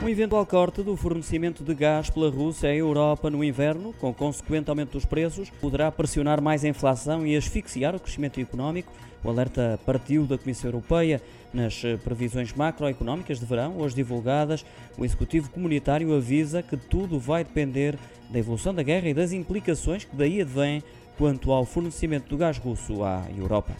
Um eventual corte do fornecimento de gás pela Rússia à Europa no inverno, com consequente aumento dos preços, poderá pressionar mais a inflação e asfixiar o crescimento económico. O alerta partiu da Comissão Europeia. Nas eh, previsões macroeconómicas de verão, hoje divulgadas, o Executivo Comunitário avisa que tudo vai depender da evolução da guerra e das implicações que daí advêm quanto ao fornecimento do gás russo à Europa.